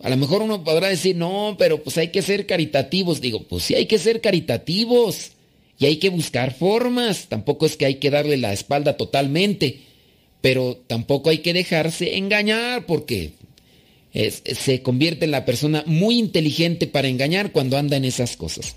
A lo mejor uno podrá decir, no, pero pues hay que ser caritativos. Digo, pues sí hay que ser caritativos. Y hay que buscar formas. Tampoco es que hay que darle la espalda totalmente. Pero tampoco hay que dejarse engañar porque se convierte en la persona muy inteligente para engañar cuando anda en esas cosas.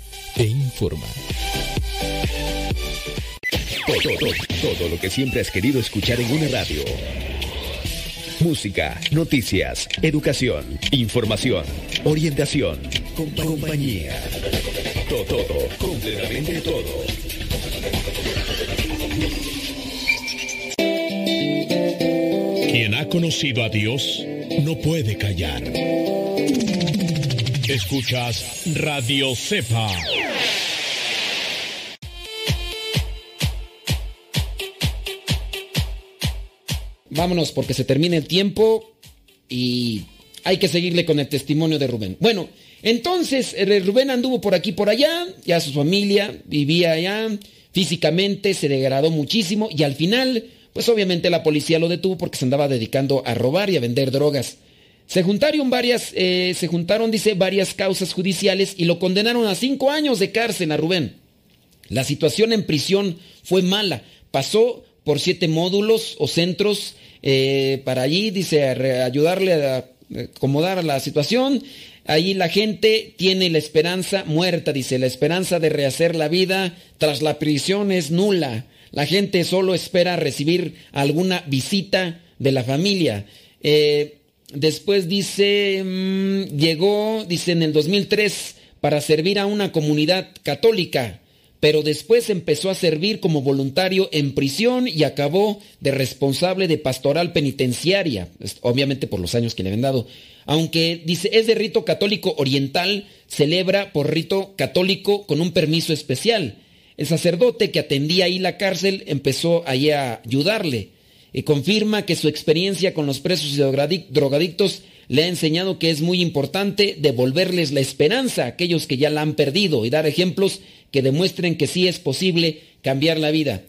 e informa. Todo, todo, todo lo que siempre has querido escuchar en una radio. Música, noticias, educación, información, orientación, compa- compañía. Todo, todo, completamente todo. Quien ha conocido a Dios no puede callar. Escuchas Radio Cepa. Vámonos porque se termina el tiempo y hay que seguirle con el testimonio de Rubén. Bueno, entonces eh, Rubén anduvo por aquí por allá, ya su familia vivía allá, físicamente se degradó muchísimo y al final, pues obviamente la policía lo detuvo porque se andaba dedicando a robar y a vender drogas. Se juntaron varias, eh, se juntaron, dice, varias causas judiciales y lo condenaron a cinco años de cárcel a Rubén. La situación en prisión fue mala. Pasó por siete módulos o centros eh, para allí, dice, ayudarle a acomodar la situación. Ahí la gente tiene la esperanza muerta, dice, la esperanza de rehacer la vida tras la prisión es nula. La gente solo espera recibir alguna visita de la familia. Eh, después dice, mm, llegó, dice, en el 2003 para servir a una comunidad católica pero después empezó a servir como voluntario en prisión y acabó de responsable de pastoral penitenciaria, obviamente por los años que le habían dado. Aunque dice es de rito católico oriental, celebra por rito católico con un permiso especial. El sacerdote que atendía ahí la cárcel empezó ahí a ayudarle y confirma que su experiencia con los presos y drogadic- drogadictos le ha enseñado que es muy importante devolverles la esperanza a aquellos que ya la han perdido y dar ejemplos que demuestren que sí es posible cambiar la vida.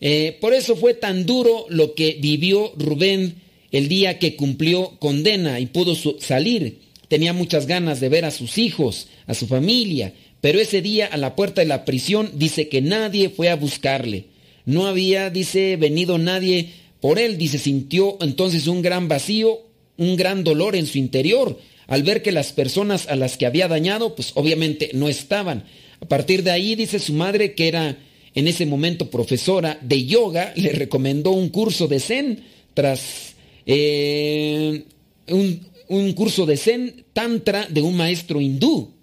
Eh, por eso fue tan duro lo que vivió Rubén el día que cumplió condena y pudo salir. Tenía muchas ganas de ver a sus hijos, a su familia, pero ese día a la puerta de la prisión dice que nadie fue a buscarle. No había, dice, venido nadie por él, dice, sintió entonces un gran vacío, un gran dolor en su interior, al ver que las personas a las que había dañado, pues obviamente no estaban. A partir de ahí, dice su madre, que era en ese momento profesora de yoga, le recomendó un curso de zen tras eh, un, un curso de zen tantra de un maestro hindú.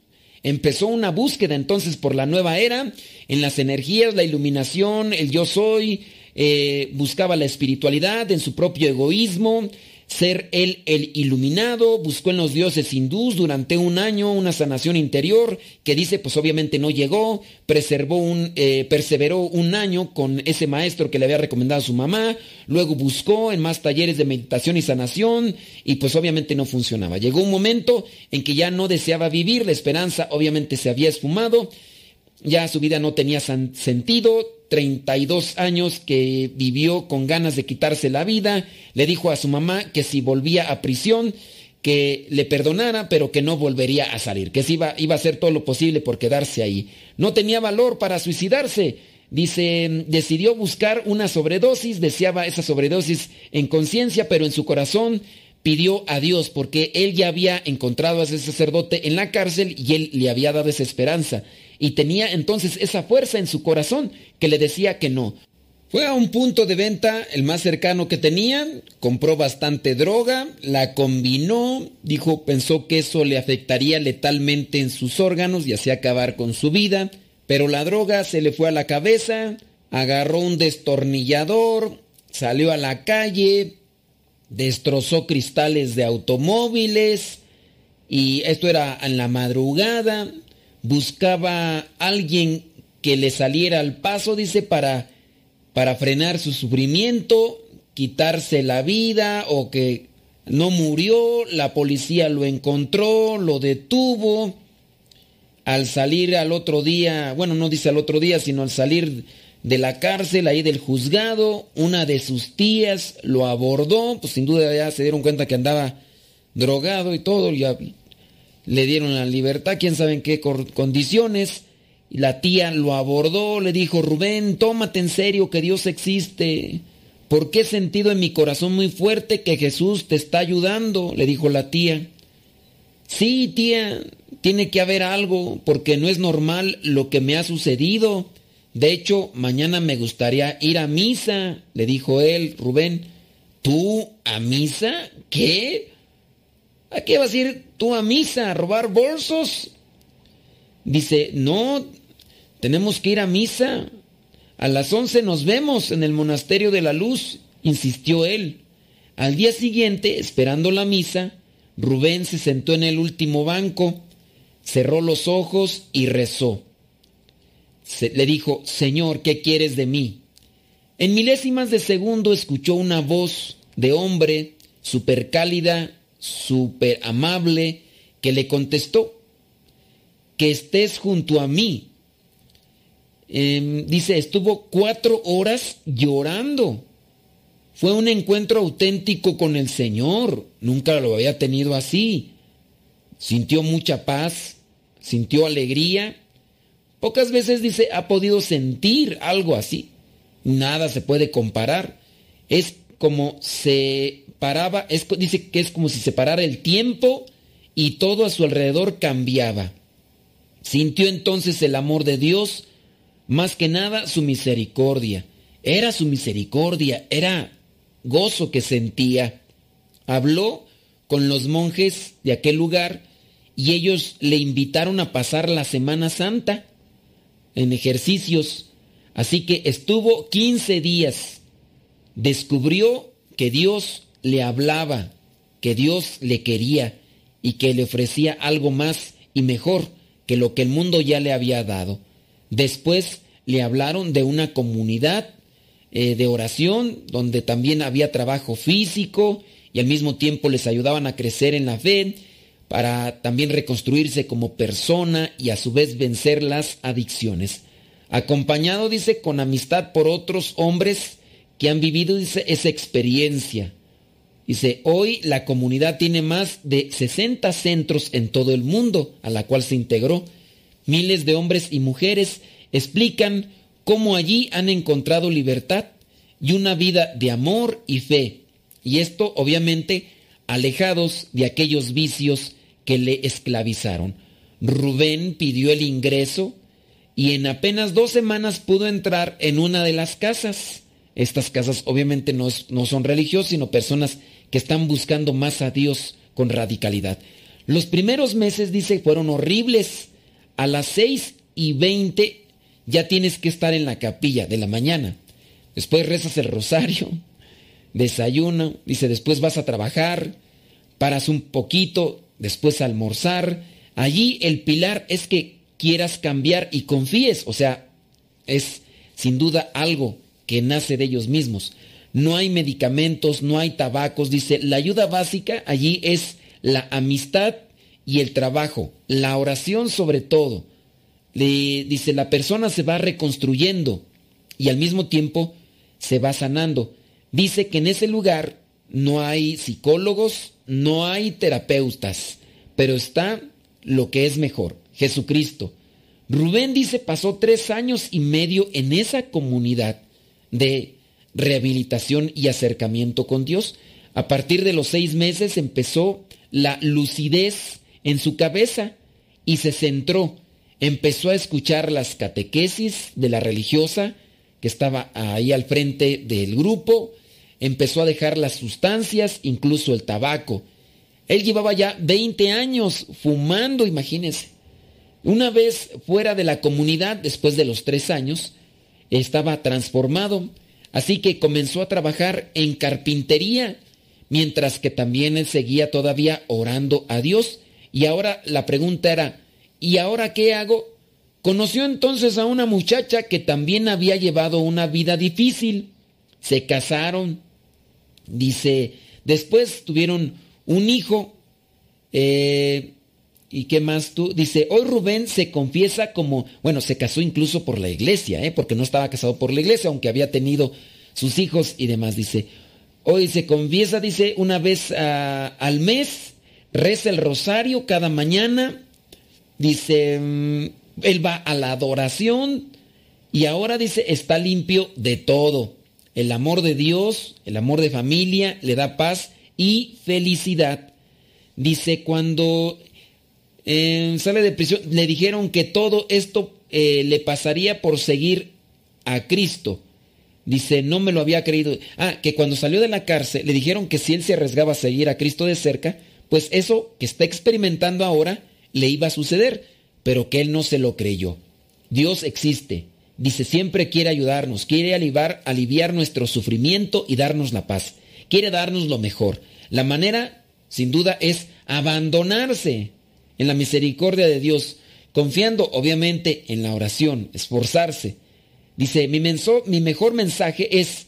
Empezó una búsqueda entonces por la nueva era, en las energías, la iluminación, el yo soy, eh, buscaba la espiritualidad en su propio egoísmo, ser él el iluminado, buscó en los dioses hindús durante un año una sanación interior que dice pues obviamente no llegó, preservó un, eh, perseveró un año con ese maestro que le había recomendado a su mamá, luego buscó en más talleres de meditación y sanación y pues obviamente no funcionaba. Llegó un momento en que ya no deseaba vivir, la esperanza obviamente se había esfumado, ya su vida no tenía sentido, 32 años que vivió con ganas de quitarse la vida, le dijo a su mamá que si volvía a prisión, que le perdonara, pero que no volvería a salir, que se iba, iba a hacer todo lo posible por quedarse ahí. No tenía valor para suicidarse. Dice, decidió buscar una sobredosis, deseaba esa sobredosis en conciencia, pero en su corazón pidió a Dios porque él ya había encontrado a ese sacerdote en la cárcel y él le había dado esa esperanza. Y tenía entonces esa fuerza en su corazón que le decía que no. Fue a un punto de venta, el más cercano que tenía, compró bastante droga, la combinó, dijo, pensó que eso le afectaría letalmente en sus órganos y así acabar con su vida, pero la droga se le fue a la cabeza, agarró un destornillador, salió a la calle, destrozó cristales de automóviles y esto era en la madrugada, buscaba alguien que le saliera al paso, dice, para, para frenar su sufrimiento, quitarse la vida o que no murió, la policía lo encontró, lo detuvo. Al salir al otro día, bueno, no dice al otro día, sino al salir de la cárcel, ahí del juzgado, una de sus tías lo abordó, pues sin duda ya se dieron cuenta que andaba drogado y todo, le dieron la libertad, quién sabe en qué condiciones, la tía lo abordó, le dijo, Rubén, tómate en serio que Dios existe. Porque he sentido en mi corazón muy fuerte que Jesús te está ayudando, le dijo la tía. Sí, tía, tiene que haber algo, porque no es normal lo que me ha sucedido. De hecho, mañana me gustaría ir a misa, le dijo él, Rubén. ¿Tú a misa? ¿Qué? ¿A qué vas a ir a misa? ¿A robar bolsos? Dice, no, tenemos que ir a misa. A las once nos vemos en el monasterio de la luz, insistió él. Al día siguiente, esperando la misa, Rubén se sentó en el último banco, cerró los ojos y rezó. le dijo, Señor, ¿qué quieres de mí? En milésimas de segundo escuchó una voz de hombre súper cálida, súper amable, que le contestó, que estés junto a mí. Em, dice, estuvo cuatro horas llorando. Fue un encuentro auténtico con el Señor. Nunca lo había tenido así. Sintió mucha paz, sintió alegría. Pocas veces dice, ha podido sentir algo así. Nada se puede comparar. Es como se paraba, es, dice que es como si se parara el tiempo y todo a su alrededor cambiaba. Sintió entonces el amor de Dios, más que nada su misericordia. Era su misericordia, era gozo que sentía. Habló con los monjes de aquel lugar y ellos le invitaron a pasar la Semana Santa en ejercicios. Así que estuvo 15 días. Descubrió que Dios le hablaba, que Dios le quería y que le ofrecía algo más y mejor que lo que el mundo ya le había dado. Después le hablaron de una comunidad eh, de oración donde también había trabajo físico y al mismo tiempo les ayudaban a crecer en la fe para también reconstruirse como persona y a su vez vencer las adicciones. Acompañado, dice, con amistad por otros hombres que han vivido dice, esa experiencia. Dice, hoy la comunidad tiene más de 60 centros en todo el mundo a la cual se integró. Miles de hombres y mujeres explican cómo allí han encontrado libertad y una vida de amor y fe. Y esto obviamente alejados de aquellos vicios que le esclavizaron. Rubén pidió el ingreso y en apenas dos semanas pudo entrar en una de las casas. Estas casas obviamente no, no son religiosas, sino personas que están buscando más a Dios con radicalidad. Los primeros meses, dice, fueron horribles. A las seis y veinte ya tienes que estar en la capilla de la mañana. Después rezas el rosario, desayuno, dice, después vas a trabajar, paras un poquito, después almorzar. Allí el pilar es que quieras cambiar y confíes, o sea, es sin duda algo que nace de ellos mismos no hay medicamentos, no hay tabacos. Dice, la ayuda básica allí es la amistad y el trabajo, la oración sobre todo. Dice, la persona se va reconstruyendo y al mismo tiempo se va sanando. Dice que en ese lugar no hay psicólogos, no hay terapeutas, pero está lo que es mejor, Jesucristo. Rubén dice, pasó tres años y medio en esa comunidad de rehabilitación y acercamiento con Dios. A partir de los seis meses empezó la lucidez en su cabeza y se centró. Empezó a escuchar las catequesis de la religiosa que estaba ahí al frente del grupo. Empezó a dejar las sustancias, incluso el tabaco. Él llevaba ya 20 años fumando, imagínense. Una vez fuera de la comunidad, después de los tres años, estaba transformado Así que comenzó a trabajar en carpintería, mientras que también él seguía todavía orando a Dios. Y ahora la pregunta era, ¿y ahora qué hago? Conoció entonces a una muchacha que también había llevado una vida difícil. Se casaron. Dice, después tuvieron un hijo. Eh, ¿Y qué más tú? Dice, hoy Rubén se confiesa como, bueno, se casó incluso por la iglesia, ¿eh? porque no estaba casado por la iglesia, aunque había tenido sus hijos y demás. Dice, hoy se confiesa, dice, una vez ah, al mes, reza el rosario cada mañana. Dice, mm, él va a la adoración y ahora dice, está limpio de todo. El amor de Dios, el amor de familia, le da paz y felicidad. Dice, cuando sale de prisión, le dijeron que todo esto eh, le pasaría por seguir a Cristo. Dice, no me lo había creído. Ah, que cuando salió de la cárcel le dijeron que si él se arriesgaba a seguir a Cristo de cerca, pues eso que está experimentando ahora le iba a suceder, pero que él no se lo creyó. Dios existe. Dice, siempre quiere ayudarnos, quiere aliviar, aliviar nuestro sufrimiento y darnos la paz. Quiere darnos lo mejor. La manera, sin duda, es abandonarse en la misericordia de Dios, confiando obviamente en la oración, esforzarse. Dice, mi, mi mejor mensaje es,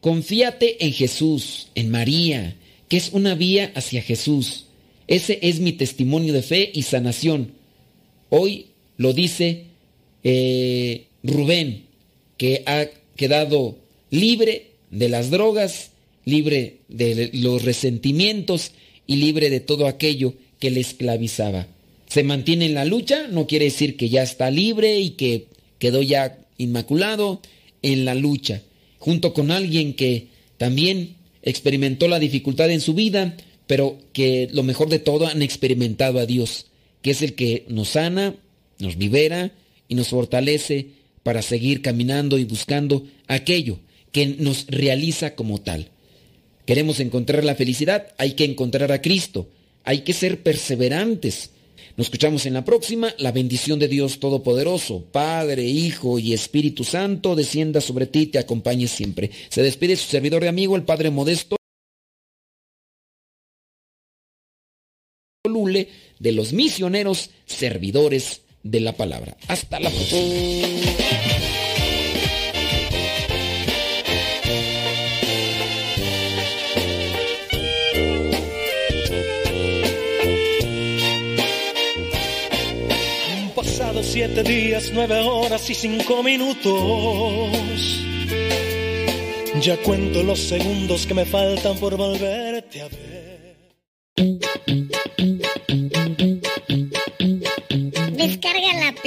confíate en Jesús, en María, que es una vía hacia Jesús. Ese es mi testimonio de fe y sanación. Hoy lo dice eh, Rubén, que ha quedado libre de las drogas, libre de los resentimientos y libre de todo aquello que le esclavizaba. Se mantiene en la lucha, no quiere decir que ya está libre y que quedó ya inmaculado en la lucha, junto con alguien que también experimentó la dificultad en su vida, pero que lo mejor de todo han experimentado a Dios, que es el que nos sana, nos libera y nos fortalece para seguir caminando y buscando aquello que nos realiza como tal. Queremos encontrar la felicidad, hay que encontrar a Cristo, hay que ser perseverantes. Nos escuchamos en la próxima. La bendición de Dios Todopoderoso, Padre, Hijo y Espíritu Santo, descienda sobre ti y te acompañe siempre. Se despide su servidor y amigo, el Padre Modesto de los misioneros servidores de la palabra. Hasta la próxima. Siete días, nueve horas y cinco minutos. Ya cuento los segundos que me faltan por volverte a ver.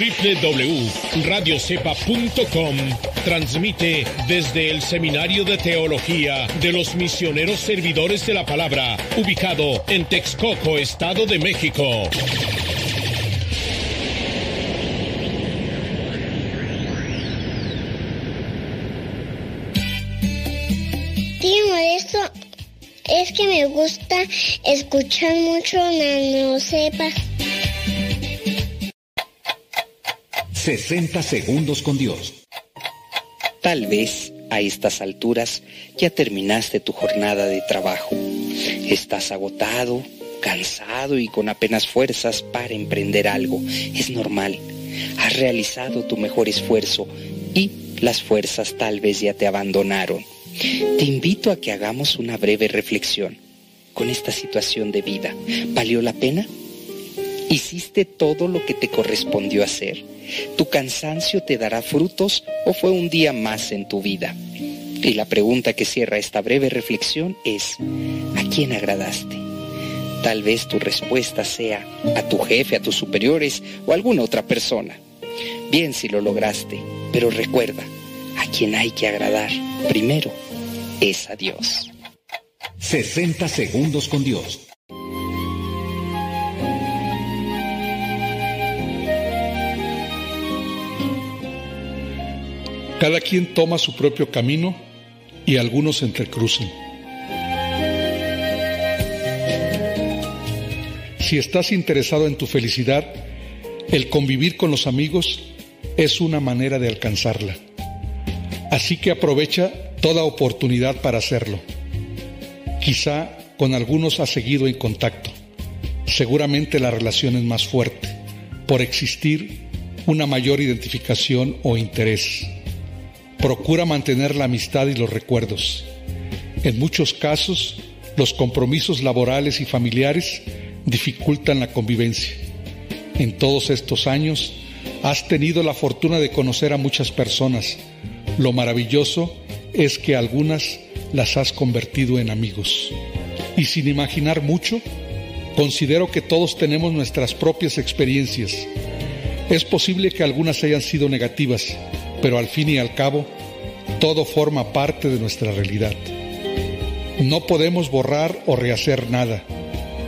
www.radiocepa.com transmite desde el Seminario de Teología de los Misioneros Servidores de la Palabra, ubicado en Texcoco, Estado de México. Tío esto es que me gusta escuchar mucho Sepa. 60 segundos con Dios. Tal vez a estas alturas ya terminaste tu jornada de trabajo. Estás agotado, cansado y con apenas fuerzas para emprender algo. Es normal. Has realizado tu mejor esfuerzo y las fuerzas tal vez ya te abandonaron. Te invito a que hagamos una breve reflexión con esta situación de vida. ¿Valió la pena? ¿Hiciste todo lo que te correspondió hacer? ¿Tu cansancio te dará frutos o fue un día más en tu vida? Y la pregunta que cierra esta breve reflexión es, ¿a quién agradaste? Tal vez tu respuesta sea a tu jefe, a tus superiores o a alguna otra persona. Bien si lo lograste, pero recuerda, a quien hay que agradar primero es a Dios. 60 segundos con Dios. Cada quien toma su propio camino y algunos se entrecruzan. Si estás interesado en tu felicidad, el convivir con los amigos es una manera de alcanzarla. Así que aprovecha toda oportunidad para hacerlo. Quizá con algunos has seguido en contacto. Seguramente la relación es más fuerte, por existir una mayor identificación o interés. Procura mantener la amistad y los recuerdos. En muchos casos, los compromisos laborales y familiares dificultan la convivencia. En todos estos años, has tenido la fortuna de conocer a muchas personas. Lo maravilloso es que algunas las has convertido en amigos. Y sin imaginar mucho, considero que todos tenemos nuestras propias experiencias. Es posible que algunas hayan sido negativas, pero al fin y al cabo, todo forma parte de nuestra realidad. No podemos borrar o rehacer nada,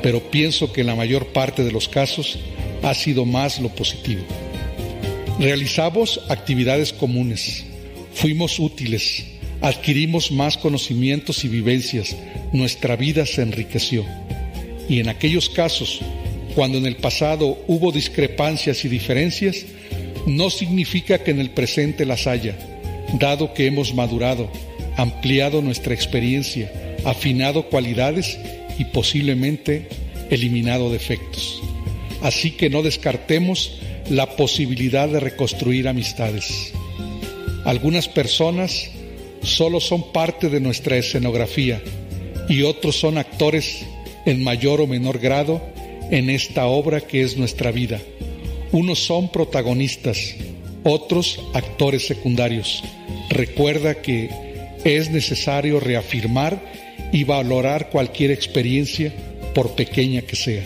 pero pienso que en la mayor parte de los casos ha sido más lo positivo. Realizamos actividades comunes, fuimos útiles, adquirimos más conocimientos y vivencias, nuestra vida se enriqueció. Y en aquellos casos, cuando en el pasado hubo discrepancias y diferencias, no significa que en el presente las haya, dado que hemos madurado, ampliado nuestra experiencia, afinado cualidades y posiblemente eliminado defectos. Así que no descartemos la posibilidad de reconstruir amistades. Algunas personas solo son parte de nuestra escenografía y otros son actores en mayor o menor grado en esta obra que es nuestra vida. Unos son protagonistas, otros actores secundarios. Recuerda que es necesario reafirmar y valorar cualquier experiencia, por pequeña que sea.